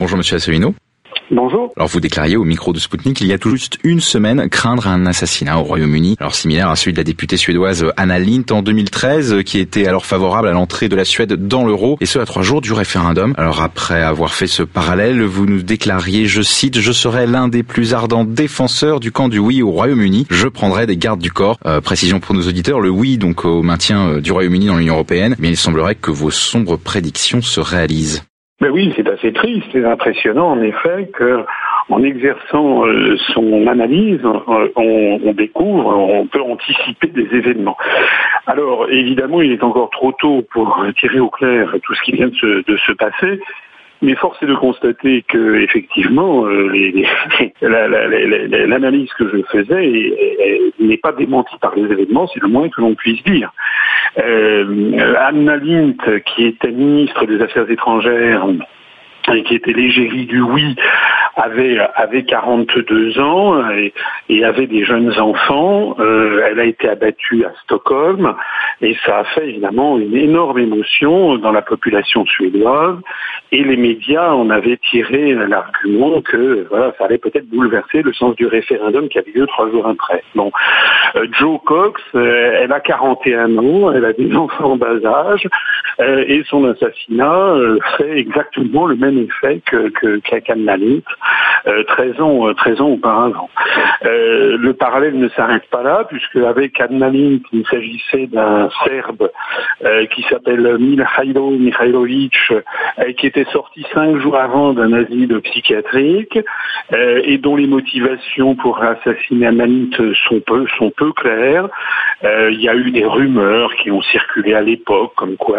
Bonjour Monsieur Asselineau. Bonjour. Alors vous déclariez au micro de Spoutnik il y a tout juste une semaine craindre un assassinat au Royaume-Uni, alors similaire à celui de la députée suédoise Anna Lindh en 2013, qui était alors favorable à l'entrée de la Suède dans l'euro, et ce à trois jours du référendum. Alors après avoir fait ce parallèle, vous nous déclariez, je cite, je serai l'un des plus ardents défenseurs du camp du oui au Royaume-Uni. Je prendrai des gardes du corps. Euh, précision pour nos auditeurs, le oui donc au maintien euh, du Royaume-Uni dans l'Union européenne. Mais il semblerait que vos sombres prédictions se réalisent. Mais oui, c'est assez triste et impressionnant en effet que en exerçant euh, son analyse, on, découvre, on peut anticiper des événements. Alors évidemment, il est encore trop tôt pour tirer au clair tout ce qui vient de se passer. Mais force est de constater que effectivement, euh, l'analyse que je faisais n'est pas démentie par les événements, c'est le moins que l'on puisse dire. Euh, Anna Lint, qui était ministre des Affaires étrangères et qui était l'égérie du oui avait, avait 42 ans et, avait des jeunes enfants. Euh, elle a été abattue à Stockholm et ça a fait évidemment une énorme émotion dans la population suédoise et les médias en avaient tiré l'argument que voilà, ça allait peut-être bouleverser le sens du référendum qui avait lieu trois jours après. Bon, euh, Joe Cox, euh, elle a 41 ans, elle a des enfants en bas âge et son assassinat fait exactement le même effet que, que, 13 ans, 13 ans auparavant. Euh, le parallèle ne s'arrête pas là, puisque avec il s'agissait d'un Serbe euh, qui s'appelle Mihailo Mihailovic, euh, qui était sorti cinq jours avant d'un asile psychiatrique et dont les motivations pour assassiner Adnalin sont peu, sont peu claires. il y a eu des rumeurs qui ont circulé à l'époque, comme quoi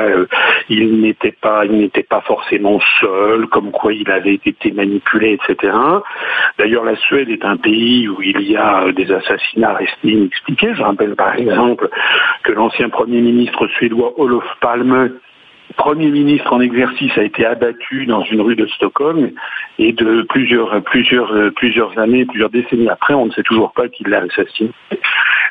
il n'était pas, il n'était pas forcément seul, comme quoi il avait été manipulé, etc. D'ailleurs, la Suède est un pays où il y a euh, des assassinats restés inexpliqués. Je rappelle par exemple que l'ancien Premier ministre suédois Olof Palme Premier ministre en exercice a été abattu dans une rue de Stockholm et de plusieurs, plusieurs, euh, plusieurs années, plusieurs décennies après, on ne sait toujours pas qui l'a assassiné.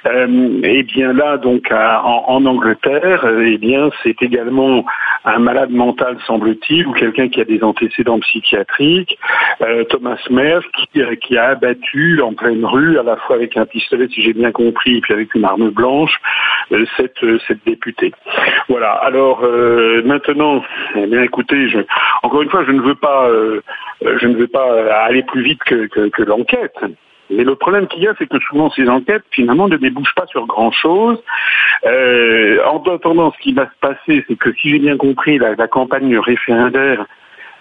Euh, et bien là, donc en, Angleterre, eh bien c'est également un malade mental, semble-t-il, ou quelqu'un qui a des antécédents psychiatriques, euh, Thomas euh, qui, a abattu en pleine rue, à la fois avec un pistolet, si j'ai bien compris, et puis avec une arme blanche, euh, cette, députée. Voilà. Alors maintenant, eh bien écoutez, encore une fois, je ne veux pas, je ne veux pas aller plus vite que l'enquête. Mais le problème qu'il y a, c'est que souvent ces enquêtes, finalement, ne débouchent pas sur grand-chose. Euh, en attendant, ce qui va se passer, c'est que si j'ai bien compris, la, campagne référendaire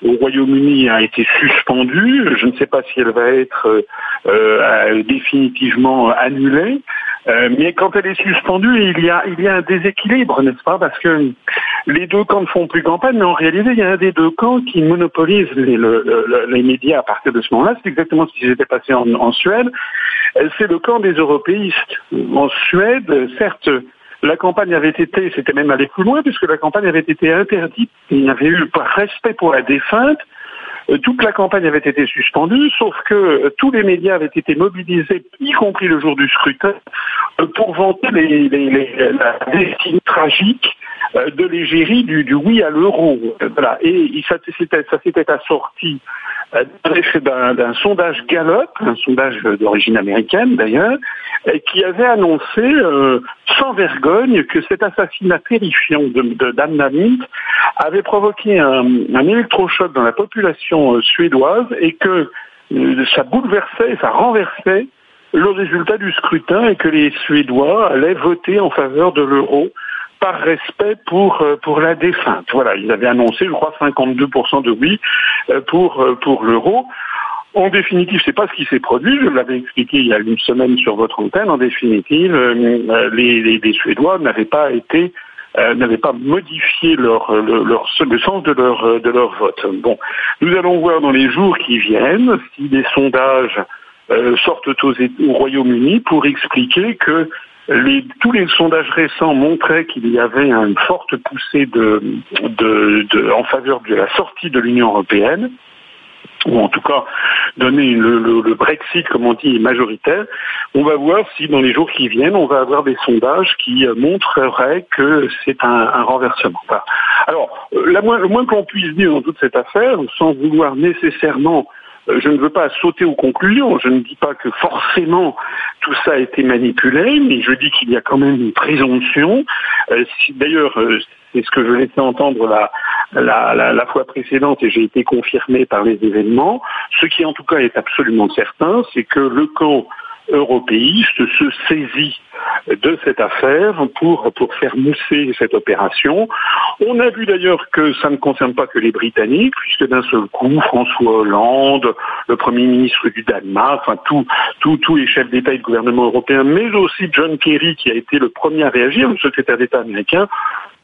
au Royaume-Uni a été suspendue. Je ne sais pas si elle va être euh, euh définitivement annulée. Euh, mais quand elle est suspendue, il y a, un déséquilibre, n'est-ce pas? Parce que les deux camps ne font plus campagne, mais en réalité, il y a un des deux camps qui monopolise les, médias à partir de ce moment-là. C'est exactement ce qui s'était passé en, Suède. Euh, c'est le camp des européistes. En Suède, certes, la campagne avait été, c'était même allé plus loin, puisque la campagne avait été interdite. Il n'y avait eu pas respect pour la défunte. Euh, toute la campagne avait été suspendue, sauf que euh, tous les médias avaient été mobilisés, y compris le jour du scrutin, euh, pour vanter la destinée tragique de l'égérie du, oui à l'euro. Voilà. Et ça s'était assorti d'un sondage Gallup, un sondage d'origine américaine d'ailleurs, qui avait annoncé sans vergogne que cet assassinat terrifiant d'Anna de, avait provoqué un, électrochoc dans la population euh, suédoise et que euh, ça bouleversait, ça renversait le résultat du scrutin et que les Suédois allaient voter en faveur de l'euro par respect pour euh, pour la défunte. Voilà, ils avaient annoncé, je crois, 52% de oui pour pour l'euro. En définitive, c'est pas ce qui s'est produit. Je l'avais expliqué il y a une semaine sur votre antenne. En définitive, les, Suédois n'avaient pas été n'avaient pas modifié leur, le sens de leur, de leur vote. Bon, nous allons voir dans les jours qui viennent si des sondages sortent au, au Royaume-Uni pour expliquer que tous les sondages récents montraient qu'il y avait une forte poussée en faveur de la sortie de l'Union européenne. Ou en tout cas donner le, Brexit, comme on dit, majoritaire, on va voir si dans les jours qui viennent, on va avoir des sondages qui euh, montreraient que c'est un, renversement. Alors, euh, le moins qu'on puisse dire dans toute cette affaire, sans vouloir nécessairement euh, je ne veux pas sauter aux conclusions. Je ne dis pas que forcément tout ça a été manipulé, mais je dis qu'il y a quand même une présomption. D'ailleurs, c'est ce que je laissais entendre la, fois précédente et j'ai été confirmé par les événements. Ce qui en tout cas est absolument certain, c'est que le camp européiste se saisit de cette affaire pour, pour faire mousser cette opération. On a vu d'ailleurs que ça ne concerne pas que les Britanniques, puisque d'un seul coup, François Hollande, le Premier ministre du Danemark, enfin tous les chefs d'État et de gouvernement européens, mais aussi John Kerry, qui a été le premier à réagir, le secrétaire d'État américain,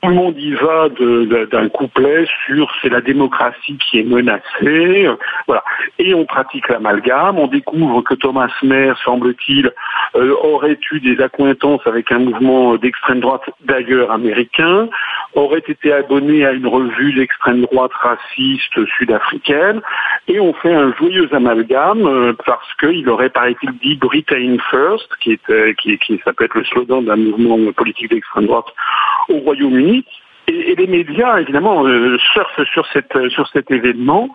tout le monde y va d'un couplet sur c'est la démocratie qui est menacée, voilà. Et on pratique l'amalgame. On découvre que Thomas Mayer, semble-t-il, euh, aurait eu des accointances avec un mouvement d'extrême droite, d'ailleurs américain, aurait été abonné à une revue d'extrême droite raciste sud-africaine, et on fait un joyeux amalgame euh, parce qu'il aurait, paraît-il, dit Britain First, qui, est, euh, qui ça peut être le slogan d'un mouvement politique d'extrême droite au Royaume-Uni. Et, les médias, évidemment, euh, surfent sur, cette, sur cet événement.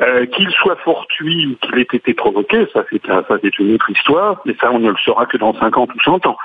Euh, qu'il soit fortuit ou qu'il ait été provoqué, ça c'est une autre histoire, mais ça on ne le saura que dans 50 ou 100 ans.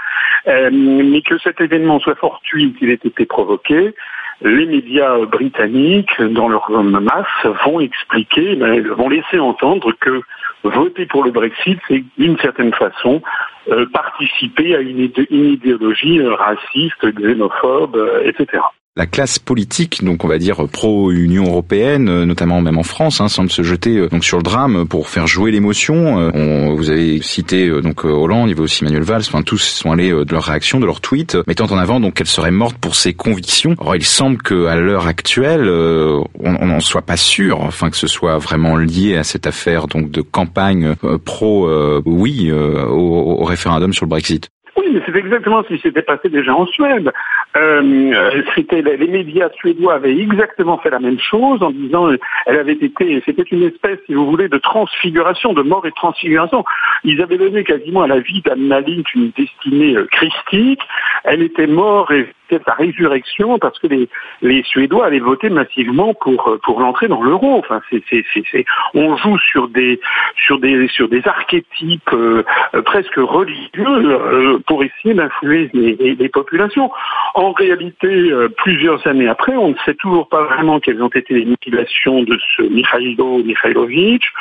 Euh, mais que cet événement soit fortuit ou qu'il ait été provoqué, les médias britanniques, dans leur masse, vont expliquer, ben, vont laisser entendre que voter pour le Brexit, c'est d'une certaine façon euh, participer à une, idéologie euh, raciste, xénophobe, euh, etc la classe politique, donc on va dire pro-Union européenne, notamment même en France, hein, semble se jeter donc sur le drame pour faire jouer l'émotion. vous avez cité donc Hollande, il y avait aussi Manuel Valls, enfin tous sont allés de leur réaction, de leur tweet, mettant en avant donc qu'elle serait morte pour ses convictions. Or il semble que à l'heure actuelle, on n'en soit pas sûr, enfin que ce soit vraiment lié à cette affaire donc de campagne pro oui au référendum sur le Brexit. Mais c'est exactement ce qui s'était passé déjà en Suède. Euh, c'était les médias suédois avaient exactement fait la même chose en disant euh, elle avait été c'était une espèce si vous voulez de transfiguration de mort et transfiguration ils avaient donné quasiment à la vie d'Anna une destinée euh, christique elle était morte et c'était sa résurrection parce que les, Suédois avaient voté massivement pour euh, pour l'entrée dans l'euro. Enfin, c'est c'est c'est on joue sur des sur des sur des archétypes euh, presque religieux pour essayer d'influer les, les, populations. En réalité, plusieurs années après, on ne sait toujours pas vraiment quelles ont été les motivations de ce Mikhailo Mikhailovitch.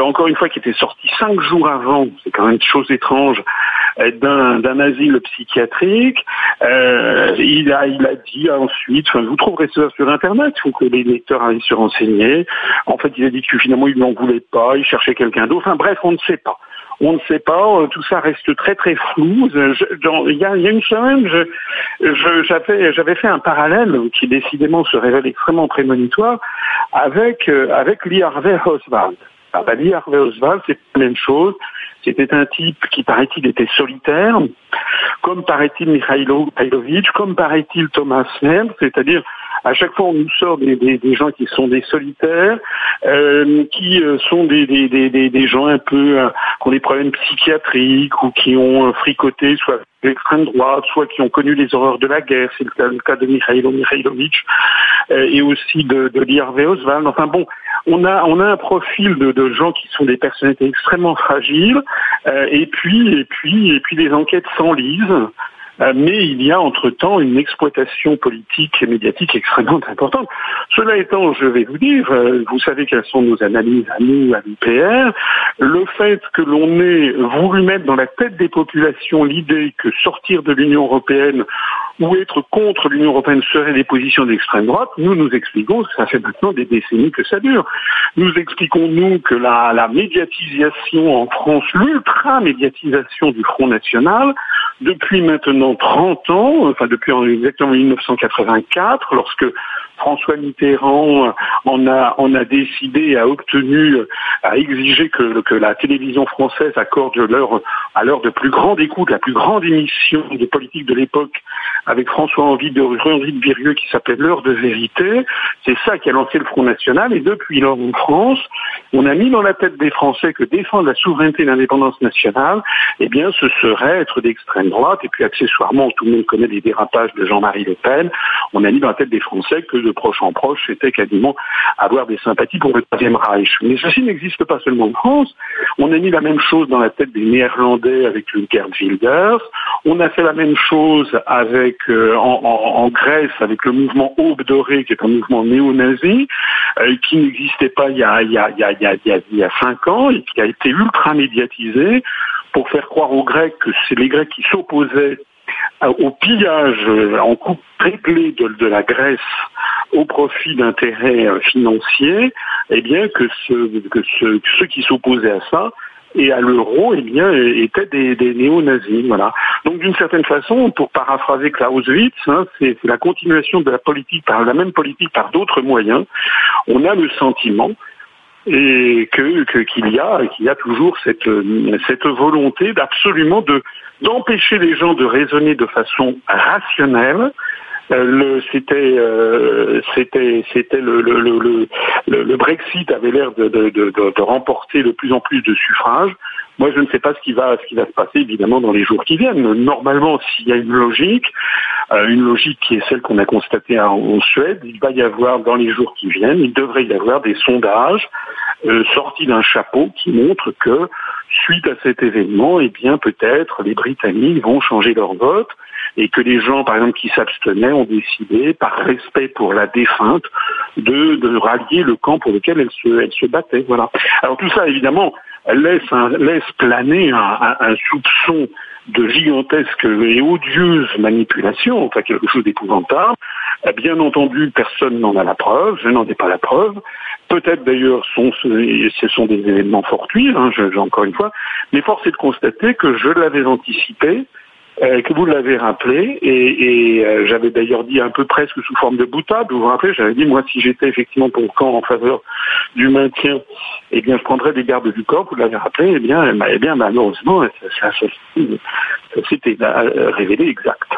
encore une fois, qui était sorti cinq jours avant, c'est quand même une chose étrange, d'un asile psychiatrique. Euh, il, a, il a dit ensuite, enfin, vous trouverez ça sur Internet, il faut que les lecteurs aillent se renseigner. En fait, il a dit que finalement, il n'en voulait pas, il cherchait quelqu'un d'autre. Enfin bref, on ne sait pas. On ne sait pas, euh, tout ça reste très très flou. il, y a, y a une semaine, j'avais j'avais fait un parallèle qui décidément se révèle extrêmement prémonitoire avec euh, avec Lee Harvey Oswald. Ah bah, Lee Harvey Oswald, c'est la même chose. C'était un type qui, paraît-il, était solitaire, comme paraît-il Mikhailo comme paraît-il Thomas Mann, c'est-à-dire à chaque fois on nous sort des, gens qui sont des solitaires, euh, qui euh, sont des, gens un peu euh, qui ont des problèmes psychiatriques ou qui ont fricoté soit l'extrême droite, soit qui ont connu les horreurs de la guerre, c'est le, cas de Mikhailo Mikhailovitch, et aussi de, de Lee Oswald. Enfin bon, on a on a un profil de, gens qui sont des personnalités extrêmement fragiles, et puis et puis et puis des enquêtes s'enlisent. Euh, mais il y a entre-temps une exploitation politique et médiatique extrêmement importante. Cela étant, je vais vous dire, euh, vous savez quelles sont nos analyses à nous, à l'UPR, le fait que l'on ait voulu mettre dans la tête des populations l'idée que sortir de l'Union européenne ou être contre l'Union européenne serait des positions d'extrême droite, nous nous expliquons, ça fait maintenant des décennies que ça dure, nous expliquons nous que la, la médiatisation en France, l'ultra-médiatisation du Front National, depuis maintenant 30 ans, enfin depuis exactement 1984, lorsque François Mitterrand en a, en a décidé, a obtenu, a exigé que, la télévision française accorde l'heure, à l'heure de plus grande écoute, la plus grande émission de politique de l'époque, avec François-Henri de, Henri de Virieux qui s'appelait L'heure de vérité. C'est ça qui a lancé le Front National. Et depuis lors, en France, on a mis dans la tête des Français que défendre la souveraineté et l'indépendance nationale, eh bien, ce serait être d'extrême droite. Et puis, accessoirement, tout le monde connaît les dérapages de Jean-Marie Le Pen. On a mis dans la tête des Français que de proche en proche, c'était quasiment avoir des sympathies pour le Troisième Reich. Mais ceci n'existe pas seulement en France. On a mis la même chose dans la tête des Néerlandais avec Gerd Wilders. On a fait la même chose avec euh, en, Grèce avec le mouvement Aube Dorée, qui est un mouvement néo-nazi, euh, qui n'existait pas il y, a, cinq ans et qui a été ultra médiatisé pour faire croire aux Grecs que c'est les Grecs qui s'opposaient au pillage en coupe triplée de, la Grèce au profit d'intérêts euh, financiers, eh bien que, ceux qui s'opposaient à ça et à l'euro, eh bien, étaient des, néo-nazis. Voilà. Donc, d'une certaine façon, pour paraphraser Clausewitz, hein, c'est la continuation de la politique par la même politique par d'autres moyens. On a le sentiment et que qu'il y a qu'il y a toujours cette cette volonté d'absolument de d'empêcher les gens de raisonner de façon rationnelle. Le, Brexit avait l'air de, remporter de plus en plus de suffrages. Moi, je ne sais pas ce qui va se passer évidemment dans les jours qui viennent. Normalement, s'il y a une logique, euh, une logique qui est celle qu'on a constatée en Suède, il va y avoir dans les jours qui viennent, il devrait y avoir des sondages euh, sorti d'un chapeau qui montre que suite à cet événement, eh bien peut-être les Britanniques vont changer leur vote et que les gens, par exemple, qui s'abstenaient ont décidé, par respect pour la défunte, de, rallier le camp pour lequel elle se, battait. Voilà. Alors tout ça, évidemment, laisse, planer un, soupçon de gigantesque et odieuse manipulation, enfin quelque chose d'épouvantable. Bien entendu, personne n'en a la preuve, je n'en ai pas la preuve. Peut-être d'ailleurs ce sont des événements fortuits, hein, encore une fois, mais force est de constater que je l'avais anticipé, euh, que vous l'avez rappelé, et, euh, j'avais d'ailleurs dit un peu presque sous forme de boutade, vous vous rappelez, j'avais dit, moi, si j'étais effectivement pour le camp en faveur du maintien, eh bien, je prendrais des gardes du corps, vous l'avez rappelé, eh bien, eh bien malheureusement, ça, euh, révélé exact.